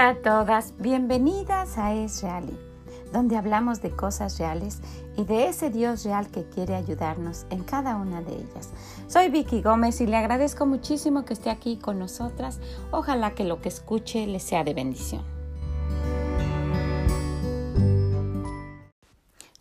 Hola a todas, bienvenidas a Es Reali, donde hablamos de cosas reales y de ese Dios real que quiere ayudarnos en cada una de ellas. Soy Vicky Gómez y le agradezco muchísimo que esté aquí con nosotras. Ojalá que lo que escuche le sea de bendición.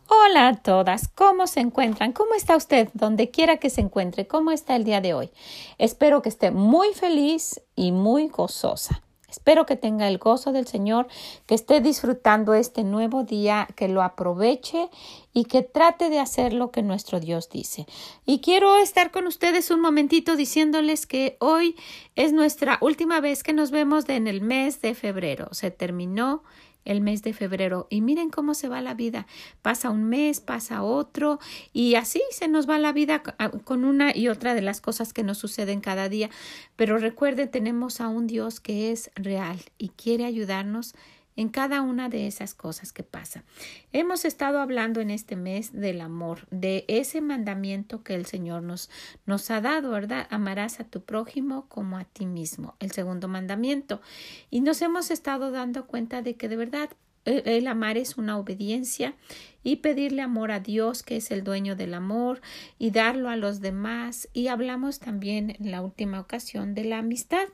Hola a todas, ¿cómo se encuentran? ¿Cómo está usted? Donde quiera que se encuentre, ¿cómo está el día de hoy? Espero que esté muy feliz y muy gozosa. Espero que tenga el gozo del Señor, que esté disfrutando este nuevo día, que lo aproveche y que trate de hacer lo que nuestro Dios dice. Y quiero estar con ustedes un momentito diciéndoles que hoy es nuestra última vez que nos vemos en el mes de febrero. Se terminó el mes de febrero y miren cómo se va la vida. Pasa un mes, pasa otro y así se nos va la vida con una y otra de las cosas que nos suceden cada día. Pero recuerden, tenemos a un Dios que es real y quiere ayudarnos en cada una de esas cosas que pasan. Hemos estado hablando en este mes del amor, de ese mandamiento que el Señor nos, nos ha dado, ¿verdad? Amarás a tu prójimo como a ti mismo, el segundo mandamiento. Y nos hemos estado dando cuenta de que de verdad el amar es una obediencia y pedirle amor a Dios, que es el dueño del amor, y darlo a los demás. Y hablamos también en la última ocasión de la amistad.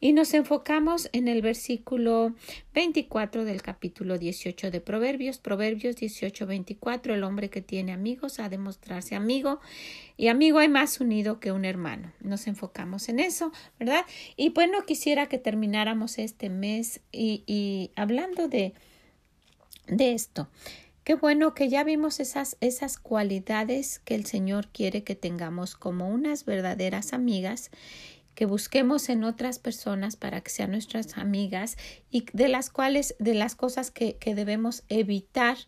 Y nos enfocamos en el versículo 24 del capítulo 18 de Proverbios. Proverbios 18, 24. El hombre que tiene amigos ha de mostrarse amigo. Y amigo hay más unido que un hermano. Nos enfocamos en eso, ¿verdad? Y bueno, quisiera que termináramos este mes y, y hablando de, de esto. Qué bueno que ya vimos esas, esas cualidades que el Señor quiere que tengamos como unas verdaderas amigas, que busquemos en otras personas para que sean nuestras amigas y de las cuales, de las cosas que, que debemos evitar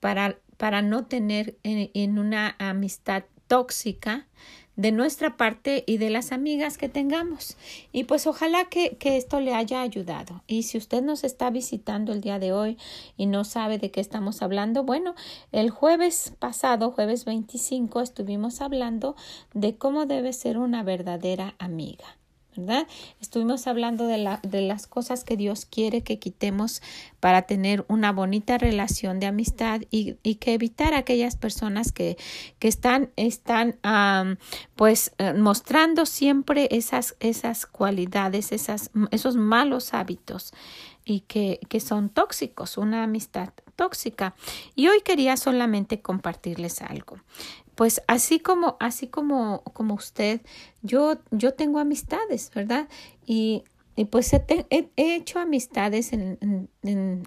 para, para no tener en, en una amistad tóxica, de nuestra parte y de las amigas que tengamos. Y pues ojalá que, que, esto le haya ayudado. Y si usted nos está visitando el día de hoy y no sabe de qué estamos hablando, bueno, el jueves pasado, jueves 25, estuvimos hablando de cómo debe ser una verdadera amiga. Estuvimos hablando de, la, de las cosas que Dios quiere que quitemos para tener una bonita relación de amistad y, y que evitar aquellas personas que, que están, están pues eh, mostrando siempre esas, esas cualidades, esas, esos malos hábitos y que, que son tóxicos, una amistad tóxica. Y hoy quería solamente compartirles algo pues así como, así como, como usted, yo, yo tengo amistades, ¿verdad? Y, y pues he, he, hecho amistades en,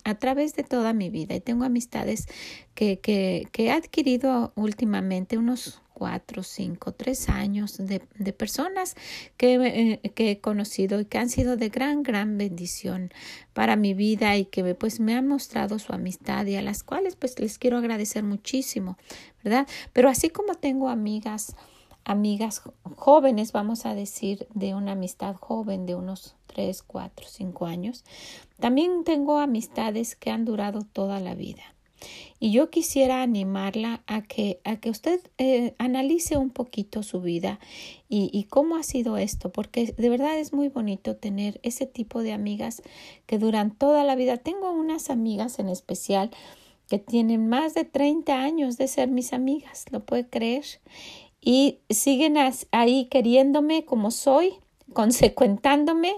a través de toda mi vida y tengo amistades que, que, que he adquirido últimamente, unos cuatro, cinco, tres años de, de personas que, eh, que, he conocido y que han sido de gran, gran bendición para mi vida y que pues me han mostrado su amistad y a las cuales pues les quiero agradecer muchísimo, ¿verdad? Pero así como tengo amigas, amigas jóvenes, vamos a decir, de una amistad joven de unos tres, cuatro, cinco años, también tengo amistades que han durado toda la vida. Y yo quisiera animarla a que, a que usted eh, analice un poquito su vida y, y, cómo ha sido esto, porque de verdad es muy bonito tener ese tipo de amigas que duran toda la vida. Tengo unas amigas en especial que tienen más de 30 años de ser mis amigas, ¿lo puede creer? Y siguen ahí queriéndome como soy consecuentándome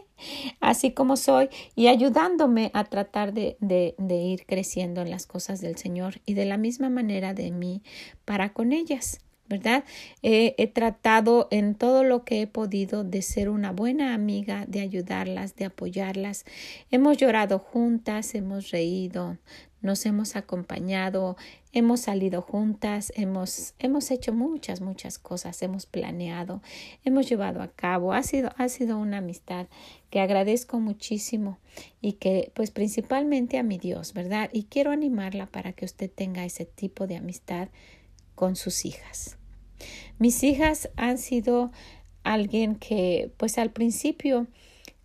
así como soy y ayudándome a tratar de, de, ir creciendo en las cosas del Señor y de la misma manera de mí para con ellas. ¿Verdad? he tratado en todo lo que he podido de ser una buena amiga, de ayudarlas, de apoyarlas. Hemos llorado juntas, hemos reído, nos hemos acompañado, hemos salido juntas, hemos, hemos hecho muchas, muchas cosas, hemos planeado, hemos llevado a cabo, ha sido, ha sido una amistad que agradezco muchísimo y que pues principalmente a mi Dios, ¿verdad? Y quiero animarla para que usted tenga ese tipo de amistad con sus hijas. Mis hijas han sido alguien que pues al principio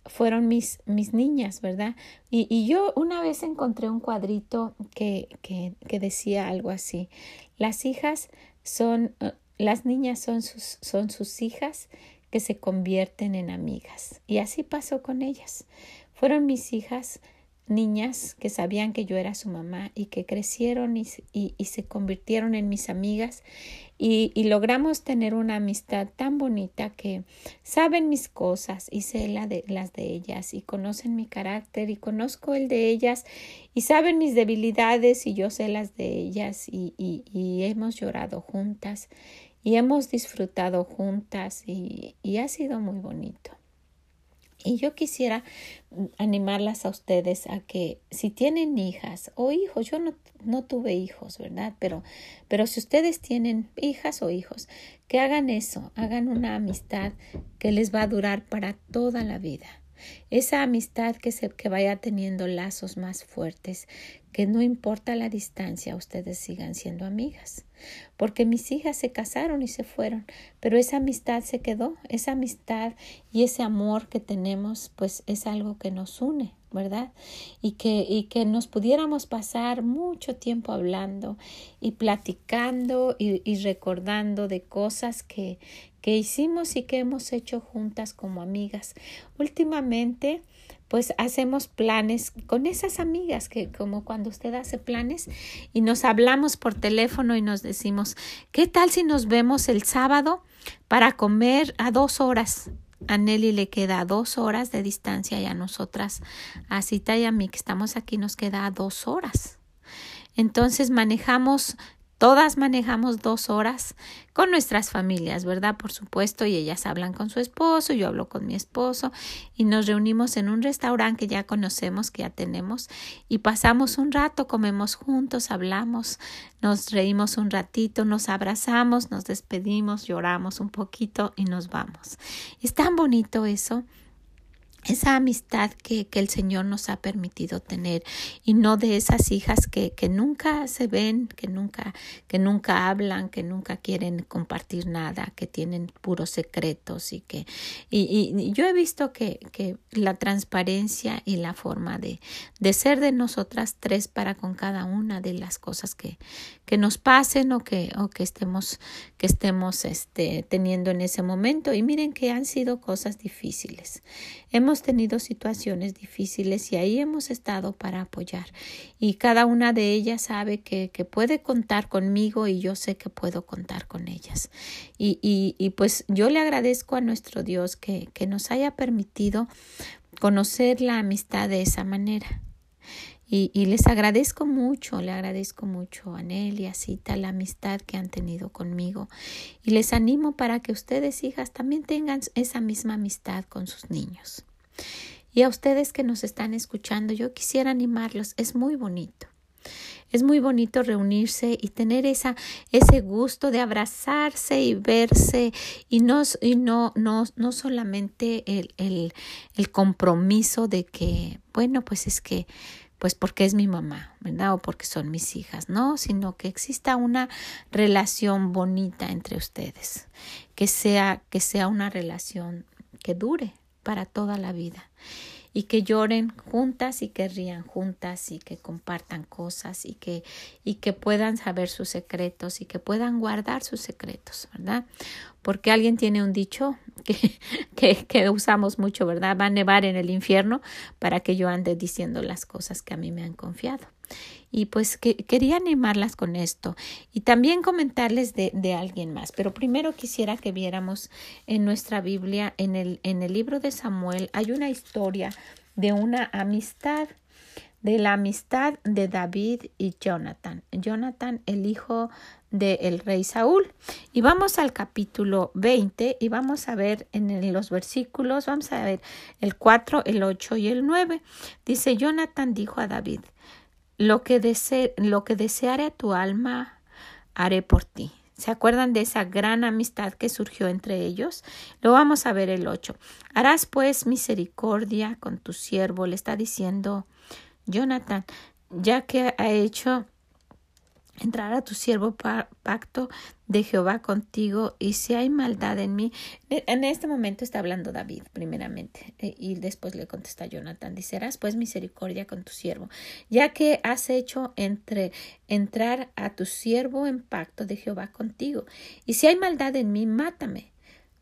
fueron mis, mis niñas, ¿verdad? Y, y, yo una vez encontré un cuadrito que, que, que decía algo así. Las hijas son, uh, las niñas son sus, son sus hijas que se convierten en amigas. Y así pasó con ellas. fueron mis hijas niñas que sabían que yo era su mamá y que crecieron y, y, se convirtieron en mis amigas y, y, logramos tener una amistad tan bonita que saben mis cosas y sé la de, las de ellas y conocen mi carácter y conozco el de ellas y saben mis debilidades y yo sé las de ellas y, y hemos llorado juntas y hemos disfrutado juntas y ha sido muy bonito. Y yo quisiera animarlas a ustedes a que si tienen hijas o hijos, yo no, no tuve hijos, ¿verdad? Pero, pero si ustedes tienen hijas o hijos, que hagan eso, hagan una amistad que les va a durar para toda la vida. Esa amistad que, se, que vaya teniendo lazos más fuertes, que no importa la distancia, ustedes sigan siendo amigas. Porque mis hijas se casaron y se fueron, pero esa amistad se quedó, esa amistad y ese amor que tenemos, pues es algo que nos une, ¿verdad? Y que, y que nos pudiéramos pasar mucho tiempo hablando y platicando y, y recordando de cosas que, que hicimos y que hemos hecho juntas como amigas. Últimamente, pues hacemos planes con esas amigas que como cuando usted hace planes y nos hablamos por teléfono y nos decimos, ¿qué tal si nos vemos el sábado para comer a dos horas? A Nelly le queda dos horas de distancia y a nosotras, a Cita y a mí que estamos aquí, nos queda dos horas. Entonces manejamos Todas manejamos dos horas con nuestras familias, ¿verdad? Por supuesto, y ellas hablan con su esposo, yo hablo con mi esposo y nos reunimos en un restaurante que ya conocemos, que ya tenemos, y pasamos un rato, comemos juntos, hablamos, nos reímos un ratito, nos abrazamos, nos despedimos, lloramos un poquito y nos vamos. Es tan bonito eso esa amistad que, que, el Señor nos ha permitido tener y no de esas hijas que, que nunca se ven, que nunca, que nunca hablan, que nunca quieren compartir nada, que tienen puros secretos y que y, y yo he visto que, que la transparencia y la forma de, de ser de nosotras tres para con cada una de las cosas que, que nos pasen o que, o que estemos, que estemos este, teniendo en ese momento. Y miren que han sido cosas difíciles. Hemos tenido situaciones difíciles y ahí hemos estado para apoyar. Y cada una de ellas sabe que, que puede contar conmigo y yo sé que puedo contar con ellas. Y, y, y pues yo le agradezco a nuestro Dios que, que nos haya permitido conocer la amistad de esa manera. Y, y, les agradezco mucho, le agradezco mucho a Nelly, a Cita, la amistad que han tenido conmigo. Y les animo para que ustedes, hijas, también tengan esa misma amistad con sus niños. Y a ustedes que nos están escuchando, yo quisiera animarlos, es muy bonito. Es muy bonito reunirse y tener esa, ese gusto de abrazarse y verse y no, y no, no, no solamente el, el, el compromiso de que, bueno, pues es que pues porque es mi mamá, ¿verdad? O porque son mis hijas, no, sino que exista una relación bonita entre ustedes, que sea que sea una relación que dure para toda la vida y que lloren juntas y que rían juntas y que compartan cosas y que y que puedan saber sus secretos y que puedan guardar sus secretos, ¿verdad? Porque alguien tiene un dicho que, que, que usamos mucho, ¿verdad? Va a nevar en el infierno para que yo ande diciendo las cosas que a mí me han confiado. Y pues que, quería animarlas con esto y también comentarles de, de, alguien más. Pero primero quisiera que viéramos en nuestra Biblia, en el, en el libro de Samuel, hay una historia de una amistad, de la amistad de David y Jonathan. Jonathan, el hijo del rey Saúl. Y vamos al capítulo 20 y vamos a ver en los versículos, vamos a ver el 4, el 8 y el 9. Dice, Jonathan dijo a David, lo que, dese lo que tu alma, haré por ti. ¿Se acuerdan de esa gran amistad que surgió entre ellos? Lo vamos a ver el 8. Harás pues misericordia con tu siervo, le está diciendo Jonathan, ya que ha hecho entrar a tu siervo pacto de Jehová contigo y si hay maldad en mí. En este momento está hablando David primeramente eh, y después le contesta Jonathan, dice, serás pues misericordia con tu siervo, ya que has hecho entre entrar a tu siervo en pacto de Jehová contigo y si hay maldad en mí, mátame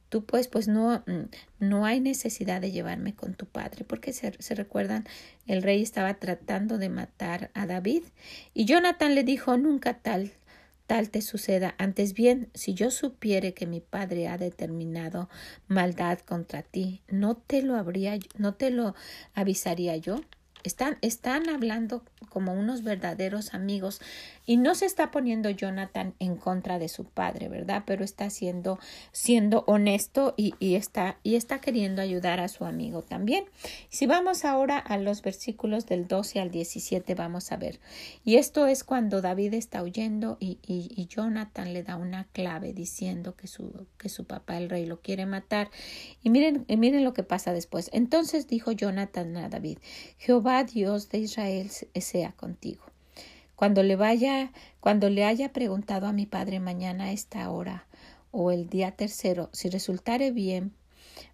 tú pues, pues no, mm, no hay necesidad de llevarme con tu padre, porque se, se, recuerdan, el rey estaba tratando de matar a David, y Jonathan le dijo, nunca tal, tal te suceda. Antes bien, si yo supiere que mi padre ha determinado maldad contra ti, no te lo habría, no te lo avisaría yo. Están, están hablando como unos verdaderos amigos y no se está poniendo Jonathan en contra de su padre, ¿verdad? Pero está siendo, siendo honesto y, y, está, y está queriendo ayudar a su amigo también. Si vamos ahora a los versículos del 12 al 17, vamos a ver. Y esto es cuando David está huyendo y, y, y Jonathan le da una clave diciendo que su, que su papá, el rey, lo quiere matar. Y miren, miren lo que pasa después. Entonces dijo Jonathan a David, Jehová Dios de Israel sea contigo. Cuando le vaya, cuando le haya preguntado a mi padre mañana a esta hora o el día tercero, si resultare bien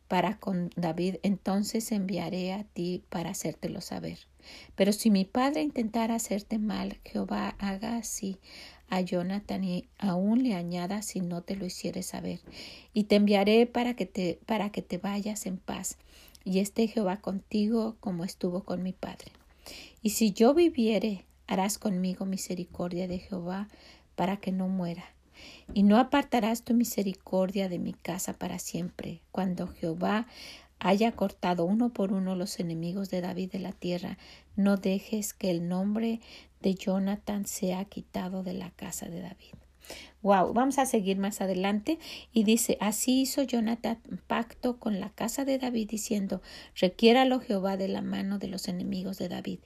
para con David, entonces enviaré a ti para hacértelo saber. Pero si mi padre intentara hacerte mal, Jehová haga así a Jonathan y aún le añada si no te lo hiciere saber. Y te enviaré para que te, para que te vayas en paz, y esté Jehová contigo como estuvo con mi padre. Y si yo viviere harás conmigo misericordia de Jehová para que no muera. Y no apartarás tu misericordia de mi casa para siempre. Cuando Jehová haya cortado uno por uno los enemigos de David de la tierra, no dejes que el nombre de Jonathan sea quitado de la casa de David. Wow, vamos a seguir más adelante y dice, así hizo Jonathan pacto con la casa de David diciendo, requiéralo Jehová de la mano de los enemigos de David.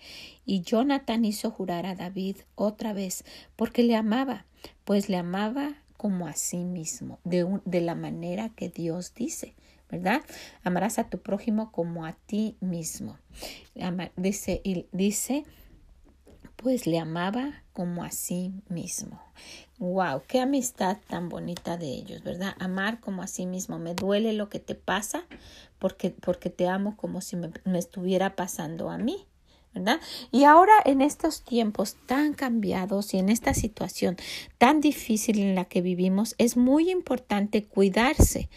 Y Jonathan hizo jurar a David otra vez, porque le amaba, pues le amaba como a sí mismo, de, de la manera que Dios dice. ¿verdad? Amarás a tu prójimo como a ti mismo. Dice, y dice, pues le amaba como a sí mismo. Wow, qué amistad tan bonita de ellos, ¿verdad? Amar como a sí mismo. Me duele lo que te pasa porque, porque te amo como si me, me estuviera pasando a mí. ¿verdad? Y ahora en estos tiempos tan cambiados y en esta situación tan difícil en la que vivimos, es muy importante cuidarse,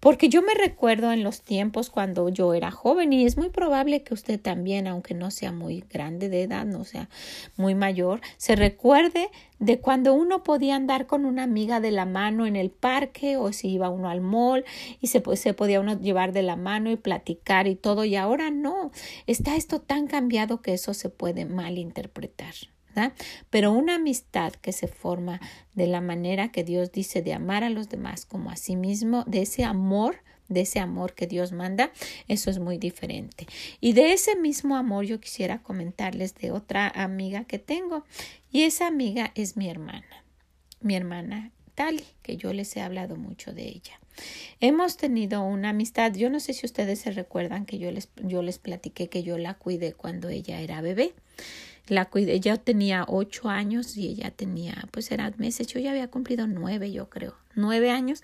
porque yo me recuerdo en los tiempos cuando yo era joven y es muy probable que usted también, aunque no sea muy grande de edad, no sea muy mayor, se recuerde de cuando uno podía andar con una amiga de la mano en el parque o si iba uno al mall y se, se podía uno llevar de la mano y platicar y todo y ahora no, está esto tan cambiado que eso se puede malinterpretar. Pero una amistad que se forma de la manera que Dios dice de amar a los demás como a sí mismo, de ese amor de ese amor que Dios manda, eso es muy diferente. Y de ese mismo amor yo quisiera comentarles de otra amiga que tengo y esa amiga es mi hermana, mi hermana Tali, que yo les he hablado mucho de ella. Hemos tenido una amistad, yo no sé si ustedes se recuerdan que yo les, yo les platiqué que yo la cuidé cuando ella era bebé. La cuidé, ella tenía ocho años y ella tenía, pues era meses, yo ya había cumplido nueve, yo creo, nueve años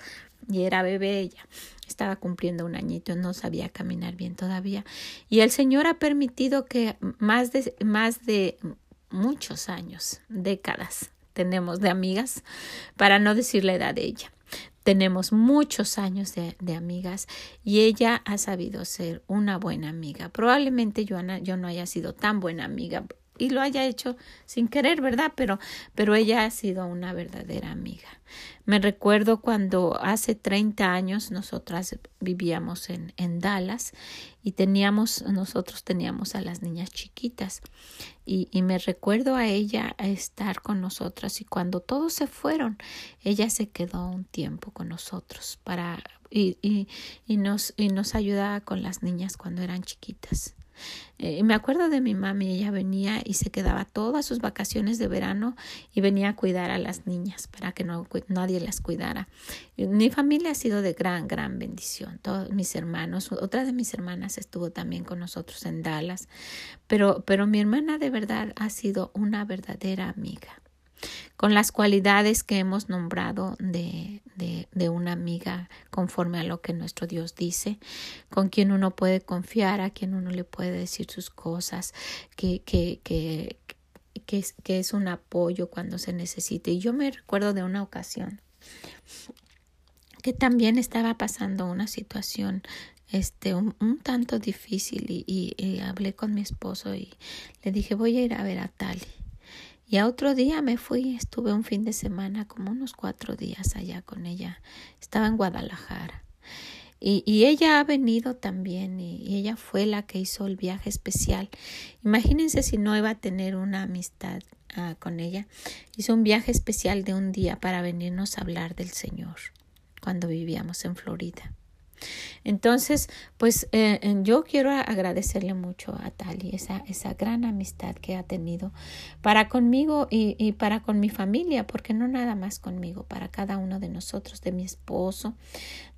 y era bebé ella estaba cumpliendo un añito, no sabía caminar bien todavía. Y el Señor ha permitido que más de, más de muchos años, décadas, tenemos de amigas, para no decir la edad de ella. Tenemos muchos años de, de, amigas y ella ha sabido ser una buena amiga. Probablemente yo, yo no haya sido tan buena amiga y lo haya hecho sin querer, ¿verdad? Pero, pero ella ha sido una verdadera amiga. Me recuerdo cuando hace 30 años nosotras vivíamos en, en Dallas y teníamos, nosotros teníamos a las niñas chiquitas y, y me recuerdo a ella estar con nosotras y cuando todos se fueron, ella se quedó un tiempo con nosotros para y, y, y nos, y nos ayudaba con las niñas cuando eran chiquitas. Eh, me acuerdo de mi mami, ella venía y se quedaba todas sus vacaciones de verano y venía a cuidar a las niñas para que no, nadie las cuidara. Mi familia ha sido de gran, gran bendición. Todos mis hermanos, otra de mis hermanas estuvo también con nosotros en Dallas, pero, pero mi hermana de verdad ha sido una verdadera amiga con las cualidades que hemos nombrado de, de, de, una amiga conforme a lo que nuestro Dios dice, con quien uno puede confiar, a quien uno le puede decir sus cosas, que, que, que, que, es, que es un apoyo cuando se necesite. Y yo me recuerdo de una ocasión que también estaba pasando una situación este un, tanto difícil y, y, hablé con mi esposo y le dije voy a ir a ver a Tali y a otro día me fui estuve un fin de semana como unos cuatro días allá con ella. Estaba en Guadalajara. Y, ella ha venido también y, ella fue la que hizo el viaje especial. Imagínense si no iba a tener una amistad uh, con ella. Hizo un viaje especial de un día para venirnos a hablar del Señor cuando vivíamos en Florida. Entonces, pues eh, yo quiero agradecerle mucho a Tali esa, esa gran amistad que ha tenido para conmigo y, y, para con mi familia, porque no nada más conmigo, para cada uno de nosotros, de mi esposo,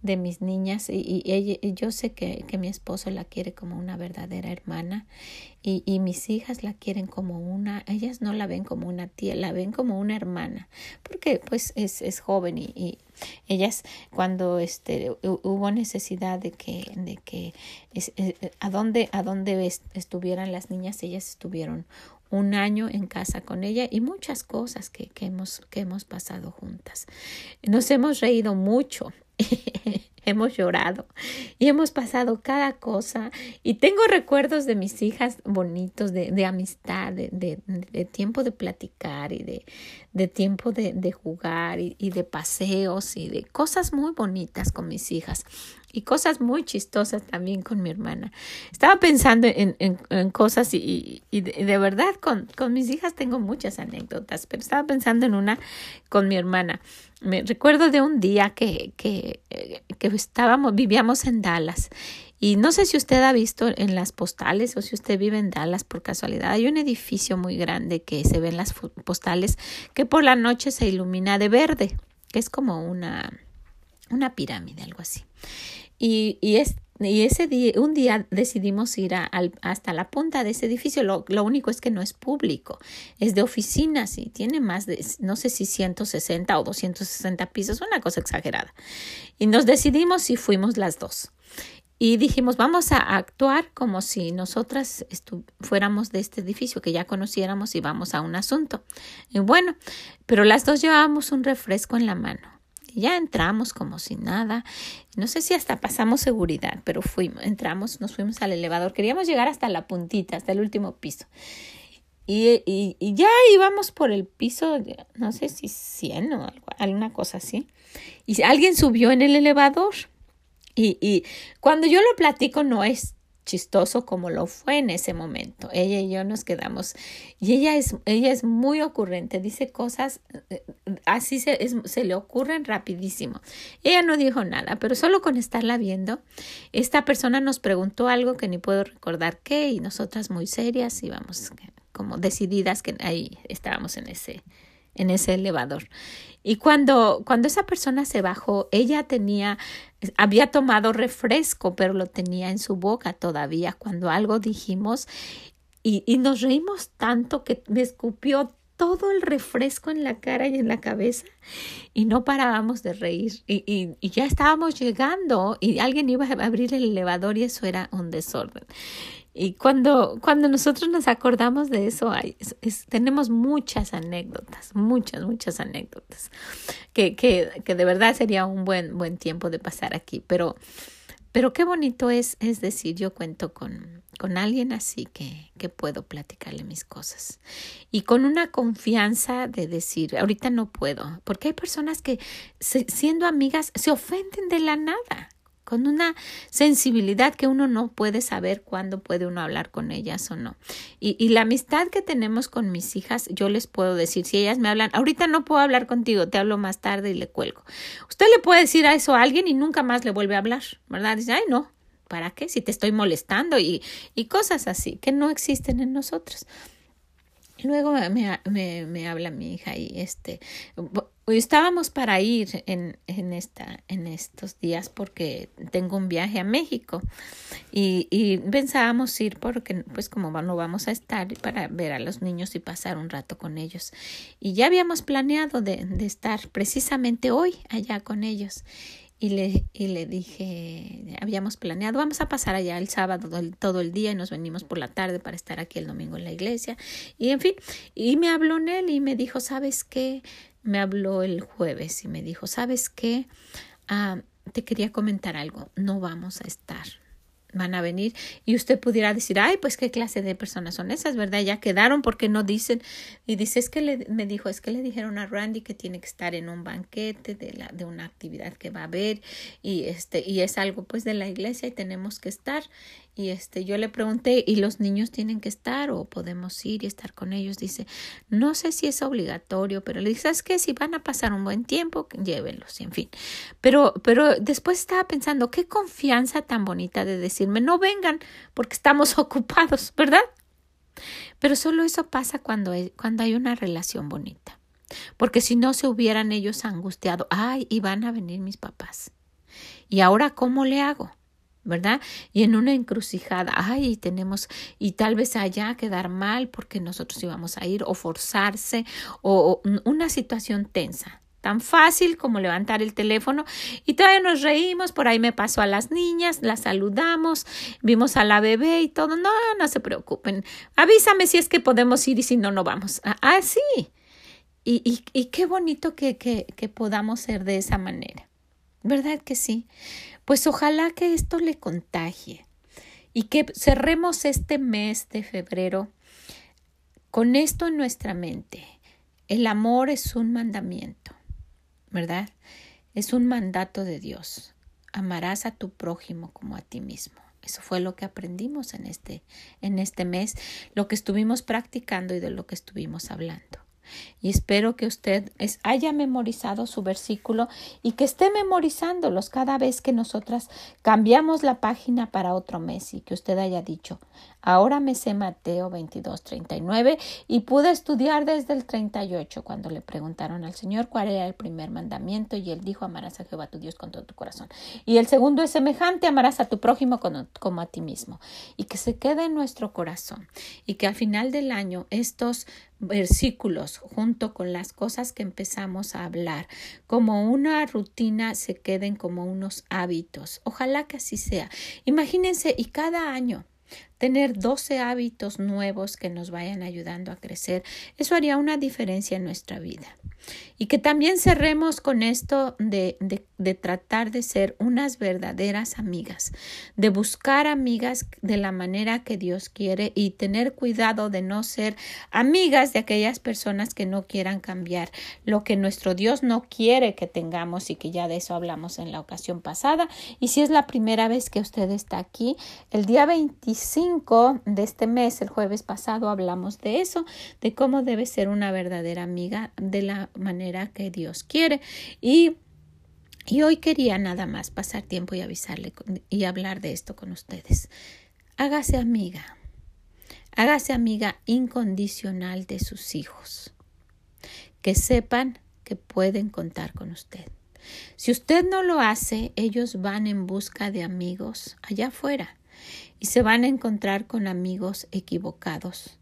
de mis niñas. Y, y, y yo sé que, que, mi esposo la quiere como una verdadera hermana y, y mis hijas la quieren como una, ellas no la ven como una tía, la ven como una hermana, porque pues es, es joven y, ellas cuando este hubo necesidad de que de que eh, a dónde a dónde estuvieran las niñas ellas estuvieron un año en casa con ella y muchas cosas que, que hemos que hemos pasado juntas. Nos hemos reído mucho hemos llorado y hemos pasado cada cosa y tengo recuerdos de mis hijas bonitos de, de amistad, de, de, de, tiempo de platicar y de, de tiempo de, de jugar y, de paseos y de cosas muy bonitas con mis hijas y cosas muy chistosas también con mi hermana. Estaba pensando en, en, cosas y, y, de, verdad con, con mis hijas tengo muchas anécdotas, pero estaba pensando en una con mi hermana. Me recuerdo de un día que, que, que estábamos, vivíamos en Dallas y no sé si usted ha visto en las postales o si usted vive en Dallas por casualidad. Hay un edificio muy grande que se ve en las postales que por la noche se ilumina de verde, que es como una, una pirámide, algo así. Y, y, es, y ese día, un día decidimos ir a, hasta la punta de ese edificio. Lo, lo, único es que no es público, es de oficinas y tiene más de, no sé si 160 o 260 pisos, una cosa exagerada. Y nos decidimos y fuimos las dos. Y dijimos, vamos a actuar como si nosotras fuéramos de este edificio, que ya conociéramos y vamos a un asunto. Y bueno, pero las dos llevábamos un refresco en la mano ya entramos como si nada. No sé si hasta pasamos seguridad, pero fuimos, entramos, nos fuimos al elevador. Queríamos llegar hasta la puntita, hasta el último piso. Y, y, y ya íbamos por el piso, no sé si 100 o algo, alguna cosa así. Y alguien subió en el elevador. Y, y cuando yo lo platico no es chistoso como lo fue en ese momento. Ella y yo nos quedamos y ella es ella es muy ocurrente, dice cosas eh, así se, se le ocurren rapidísimo. Ella no dijo nada, pero solo con estarla viendo, esta persona nos preguntó algo que ni puedo recordar qué y nosotras muy serias íbamos como decididas que ahí estábamos en ese en ese elevador. Y cuando, cuando esa persona se bajó, ella tenía, había tomado refresco, pero lo tenía en su boca todavía cuando algo dijimos y, y nos reímos tanto que me escupió todo el refresco en la cara y en la cabeza y no parábamos de reír y, y, y, ya estábamos llegando y alguien iba a abrir el elevador y eso era un desorden. Y cuando, cuando nosotros nos acordamos de eso, hay, tenemos muchas anécdotas, muchas, muchas anécdotas, que, que, que de verdad sería un buen, buen tiempo de pasar aquí. Pero, pero qué bonito es, es decir, yo cuento con, con alguien así que, que puedo platicarle mis cosas. Y con una confianza de decir, ahorita no puedo, porque hay personas que siendo amigas se ofenden de la nada con una sensibilidad que uno no puede saber cuándo puede uno hablar con ellas o no. Y, y, la amistad que tenemos con mis hijas, yo les puedo decir, si ellas me hablan, ahorita no puedo hablar contigo, te hablo más tarde y le cuelgo. Usted le puede decir a eso a alguien y nunca más le vuelve a hablar, ¿verdad? Dice, ay, no, ¿para qué? Si te estoy molestando y, y cosas así que no existen en nosotros. Luego me, me, me, habla mi hija y este estábamos para ir en, en, esta, en estos días porque tengo un viaje a México y, y pensábamos ir porque pues como no vamos a estar para ver a los niños y pasar un rato con ellos. Y ya habíamos planeado de, de estar precisamente hoy allá con ellos y le, y le dije, habíamos planeado, vamos a pasar allá el sábado todo el, día y nos venimos por la tarde para estar aquí el domingo en la iglesia. Y en fin, y me habló él y me dijo, ¿sabes qué? Me habló el jueves y me dijo, ¿sabes qué? ah, te quería comentar algo. No vamos a estar van a venir y usted pudiera decir, ay, pues qué clase de personas son esas, ¿verdad? Ya quedaron porque no dicen. Y dice, es que le, me dijo, es que le dijeron a Randy que tiene que estar en un banquete de, la, de una actividad que va a haber y, este, y es algo pues de la iglesia y tenemos que estar. Y este, yo le pregunté, ¿y los niños tienen que estar o podemos ir y estar con ellos? Dice, no sé si es obligatorio, pero le dije, ¿sabes qué? Si van a pasar un buen tiempo, llévenlos, en fin. Pero, pero después estaba pensando, qué confianza tan bonita de decirme, no vengan porque estamos ocupados, ¿verdad? Pero solo eso pasa cuando hay, cuando hay una relación bonita. Porque si no se hubieran ellos angustiado, ay, y van a venir mis papás. ¿Y ahora cómo le hago? ¿Verdad? Y en una encrucijada, ay, tenemos, y tal vez allá quedar mal porque nosotros íbamos a ir, o forzarse, o, una situación tensa. Tan fácil como levantar el teléfono y todavía nos reímos, por ahí me pasó a las niñas, las saludamos, vimos a la bebé y todo. No, no se preocupen. Avísame si es que podemos ir y si no, no vamos. Ah, ah sí. Y, y, y qué bonito que, que, que podamos ser de esa manera. ¿Verdad que sí? Pues ojalá que esto le contagie y que cerremos este mes de febrero con esto en nuestra mente. El amor es un mandamiento, ¿verdad? Es un mandato de Dios. Amarás a tu prójimo como a ti mismo. Eso fue lo que aprendimos en este, en este mes, lo que estuvimos practicando y de lo que estuvimos hablando. Y espero que usted haya memorizado su versículo y que esté memorizándolos cada vez que nosotras cambiamos la página para otro mes y que usted haya dicho, ahora me sé Mateo 22, 39 y pude estudiar desde el 38 cuando le preguntaron al Señor cuál era el primer mandamiento y él dijo, amarás a Jehová tu Dios con todo tu corazón. Y el segundo es semejante, amarás a tu prójimo como a ti mismo. Y que se quede en nuestro corazón y que al final del año estos versículos junto con las cosas que empezamos a hablar como una rutina se queden como unos hábitos. Ojalá que así sea. Imagínense y cada año tener 12 hábitos nuevos que nos vayan ayudando a crecer, eso haría una diferencia en nuestra vida. Y que también cerremos con esto de, de, tratar de ser unas verdaderas amigas, de buscar amigas de la manera que Dios quiere y tener cuidado de no ser amigas de aquellas personas que no quieran cambiar lo que nuestro Dios no quiere que tengamos y que ya de eso hablamos en la ocasión pasada. Y si es la primera vez que usted está aquí, el día 25 de este mes, el jueves pasado, hablamos de eso, de cómo debe ser una verdadera amiga de la manera que Dios quiere. Y, y hoy quería nada más pasar tiempo y avisarle y hablar de esto con ustedes. Hágase amiga. Hágase amiga incondicional de sus hijos. Que sepan que pueden contar con usted. Si usted no lo hace, ellos van en busca de amigos allá afuera y se van a encontrar con amigos equivocados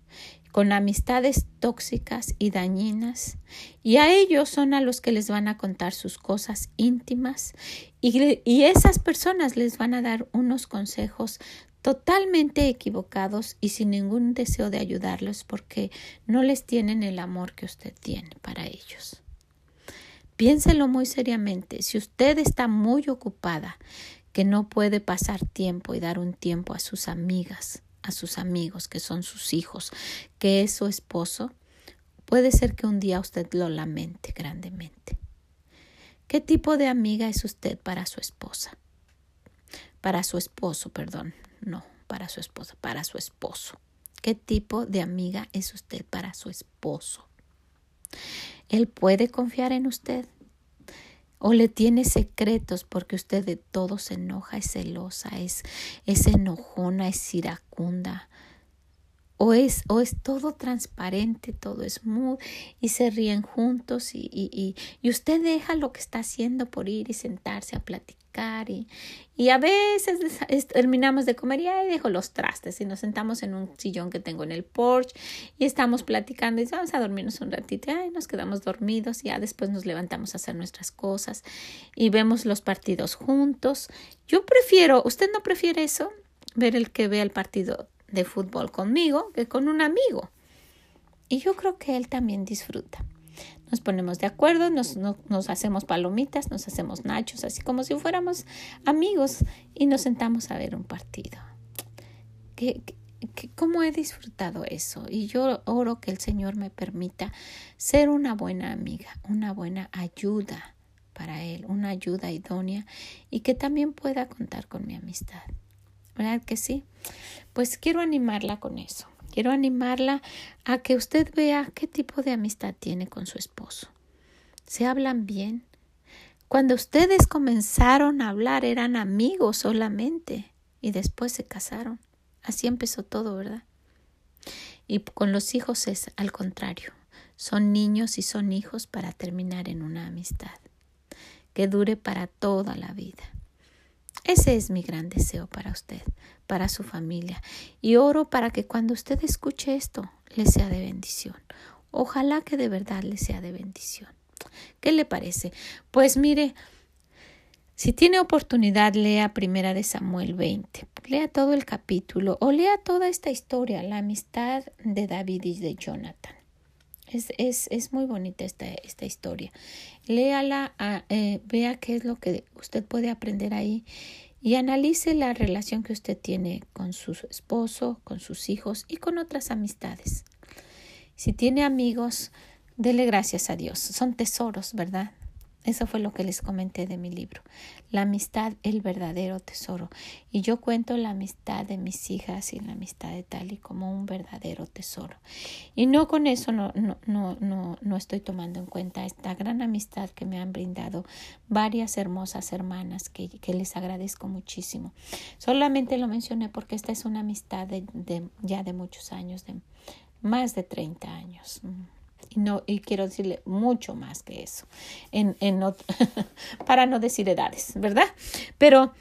con amistades tóxicas y dañinas, y a ellos son a los que les van a contar sus cosas íntimas, y, y, esas personas les van a dar unos consejos totalmente equivocados y sin ningún deseo de ayudarlos porque no les tienen el amor que usted tiene para ellos. Piénselo muy seriamente. Si usted está muy ocupada, que no puede pasar tiempo y dar un tiempo a sus amigas, a sus amigos, que son sus hijos, que es su esposo, puede ser que un día usted lo lamente grandemente. ¿Qué tipo de amiga es usted para su esposa? Para su esposo, perdón, no, para su esposa, para su esposo. ¿Qué tipo de amiga es usted para su esposo? ¿Él puede confiar en usted? O le tiene secretos porque usted de todo se enoja, es celosa, es, es enojona, es iracunda. O es, o es todo transparente, todo es smooth y se ríen juntos y, y, y usted deja lo que está haciendo por ir y sentarse a platicar y, a veces terminamos de comer y ahí dejo los trastes y nos sentamos en un sillón que tengo en el porche y estamos platicando y vamos a dormirnos un ratito y nos quedamos dormidos y ya después nos levantamos a hacer nuestras cosas y vemos los partidos juntos. Yo prefiero, ¿usted no prefiere eso? Ver el que vea el partido de fútbol conmigo que con un amigo. Y yo creo que él también disfruta. Nos ponemos de acuerdo, nos, hacemos palomitas, nos hacemos nachos, así como si fuéramos amigos y nos sentamos a ver un partido. ¿Qué, cómo he disfrutado eso? Y yo oro que el Señor me permita ser una buena amiga, una buena ayuda para Él, una ayuda idónea y que también pueda contar con mi amistad. ¿Verdad que sí? Pues quiero animarla con eso. Quiero animarla a que usted vea qué tipo de amistad tiene con su esposo. ¿Se hablan bien? Cuando ustedes comenzaron a hablar eran amigos solamente y después se casaron. Así empezó todo, ¿verdad? Y con los hijos es al contrario. Son niños y son hijos para terminar en una amistad que dure para toda la vida. Ese es mi gran deseo para usted, para su familia, y oro para que cuando usted escuche esto le sea de bendición. Ojalá que de verdad le sea de bendición. ¿Qué le parece? Pues mire, si tiene oportunidad, lea Primera de Samuel 20. Lea todo el capítulo o lea toda esta historia, la amistad de David y de Jonathan. Es, es, es muy bonita esta, esta historia. Léala, ah, eh, vea qué es lo que usted puede aprender ahí y analice la relación que usted tiene con su esposo, con sus hijos y con otras amistades. Si tiene amigos, dele gracias a Dios. Son tesoros, ¿verdad? Eso fue lo que les comenté de mi libro. La amistad, el verdadero tesoro. Y yo cuento la amistad de mis hijas y la amistad de Tali como un verdadero tesoro. Y no con eso no, no, no, no, no estoy tomando en cuenta esta gran amistad que me han brindado varias hermosas hermanas que, que les agradezco muchísimo. Solamente lo mencioné porque esta es una amistad de, de ya de muchos años, de más de 30 años y no y quiero decirle mucho más que eso en, para no decir edades verdad pero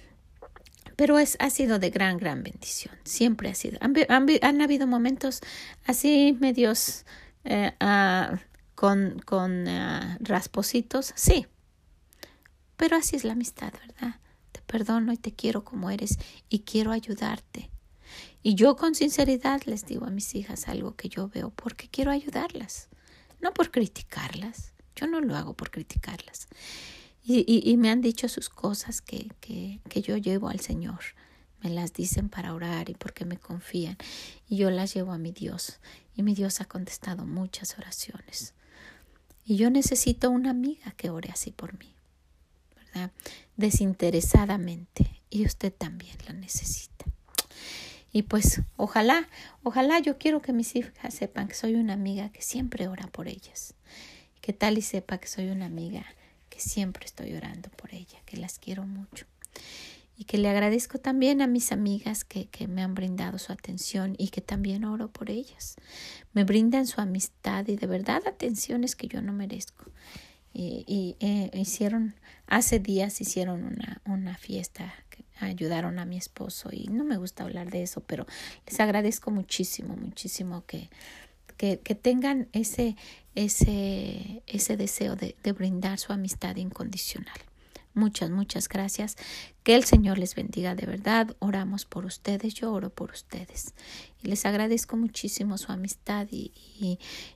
pero es, ha sido de gran, gran bendición. Siempre ha sido. Han, habido momentos así medios eh, uh, con, uh, raspositos, sí. Pero así es la amistad, ¿verdad? Te perdono y te quiero como eres y quiero ayudarte. Y yo con sinceridad les digo a mis hijas algo que yo veo porque quiero ayudarlas no por criticarlas, yo no lo hago por criticarlas. Y, y, me han dicho sus cosas que, que, que yo llevo al Señor. Me las dicen para orar y porque me confían. Y yo las llevo a mi Dios. Y mi Dios ha contestado muchas oraciones. Y yo necesito una amiga que ore así por mí, ¿verdad? Desinteresadamente. Y usted también la necesita. Y pues ojalá, ojalá yo quiero que mis hijas sepan que soy una amiga que siempre ora por ellas. Que tal y sepa que soy una amiga que siempre estoy orando por ella, que las quiero mucho. Y que le agradezco también a mis amigas que, que me han brindado su atención y que también oro por ellas. Me brindan su amistad y de verdad atenciones que yo no merezco. Y, y eh, hicieron, hace días hicieron una, una fiesta ayudaron a mi esposo y no me gusta hablar de eso, pero les agradezco muchísimo, muchísimo que, que, que tengan ese, ese, ese deseo de, de brindar su amistad incondicional. Muchas, muchas gracias. Que el Señor les bendiga de verdad. Oramos por ustedes, yo oro por ustedes. Y les agradezco muchísimo su amistad y,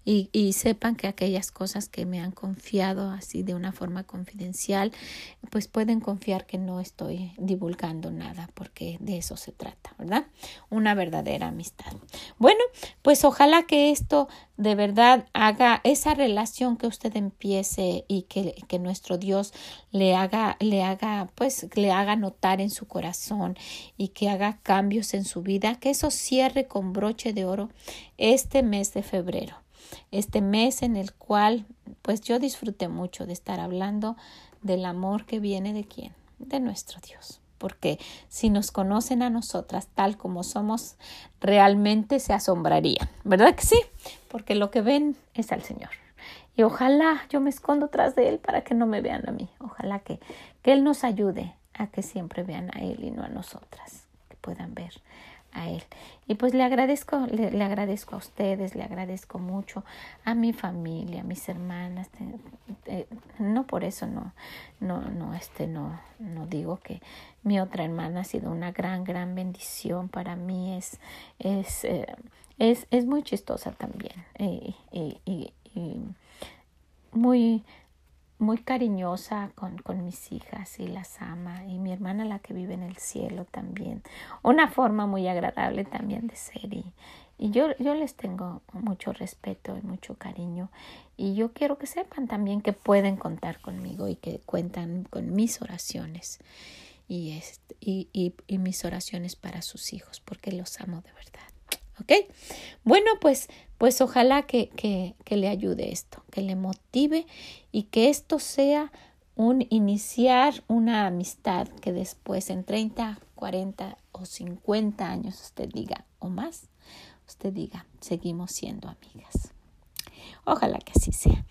y, y, sepan que aquellas cosas que me han confiado así de una forma confidencial, pues pueden confiar que no estoy divulgando nada porque de eso se trata, ¿verdad? Una verdadera amistad. Bueno, pues ojalá que esto de verdad haga esa relación que usted empiece y que, que nuestro Dios le haga, le haga, pues le haga notar en su corazón y que haga cambios en su vida, que eso cierre con broche de oro este mes de febrero, este mes en el cual pues yo disfruté mucho de estar hablando del amor que viene de quién, de nuestro Dios porque si nos conocen a nosotras tal como somos, realmente se asombrarían, ¿verdad que sí? Porque lo que ven es al Señor. Y ojalá yo me escondo tras de Él para que no me vean a mí. Ojalá que, que Él nos ayude a que siempre vean a Él y no a nosotras, que puedan ver a Él. Y pues le agradezco, le, agradezco a ustedes, le agradezco mucho a mi familia, a mis hermanas. no por eso no, no, no, este, no, no digo que mi otra hermana ha sido una gran, gran bendición para mí. Es, es, eh, es, es muy chistosa también. y, y muy, muy cariñosa con, con, mis hijas y las ama y mi hermana la que vive en el cielo también. Una forma muy agradable también de ser y, y yo, yo les tengo mucho respeto y mucho cariño y yo quiero que sepan también que pueden contar conmigo y que cuentan con mis oraciones y, este, y, y, y mis oraciones para sus hijos porque los amo de verdad. ¿Ok? Bueno, pues, pues ojalá que, que, que le ayude esto, que le motive y que esto sea un iniciar una amistad que después en 30, 40 o 50 años usted diga o más, usted diga, seguimos siendo amigas. Ojalá que así sea.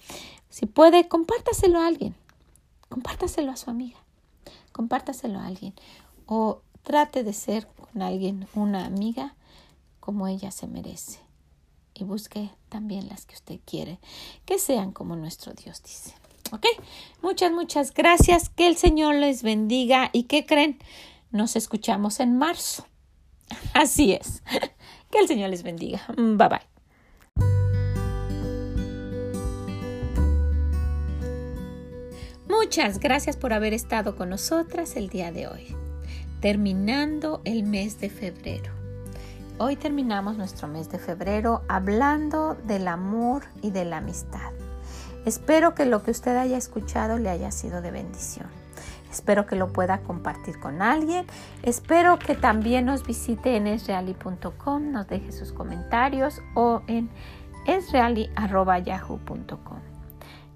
Si puede, compártaselo a alguien. Compártaselo a su amiga. Compártaselo a alguien. O trate de ser con alguien una amiga como ella se merece. Y busque también las que usted quiere, que sean como nuestro Dios dice. ¿Ok? Muchas, muchas gracias. Que el Señor les bendiga. ¿Y qué creen? Nos escuchamos en marzo. Así es. Que el Señor les bendiga. Bye bye. Muchas gracias por haber estado con nosotras el día de hoy, terminando el mes de febrero. Hoy terminamos nuestro mes de febrero hablando del amor y de la amistad. Espero que lo que usted haya escuchado le haya sido de bendición. Espero que lo pueda compartir con alguien. Espero que también nos visite en esreali.com, nos deje sus comentarios o en esreali.yahoo.com.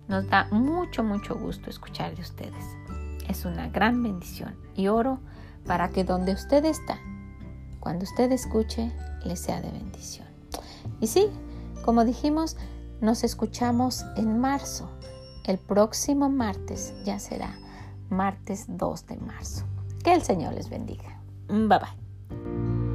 Nos da mucho, mucho gusto escuchar de ustedes. Es una gran bendición y oro para que donde usted está, cuando usted escuche, le sea de bendición. Y sí, como dijimos, nos escuchamos en marzo. El próximo martes ya será martes 2 de marzo. Que el Señor les bendiga. Bye bye.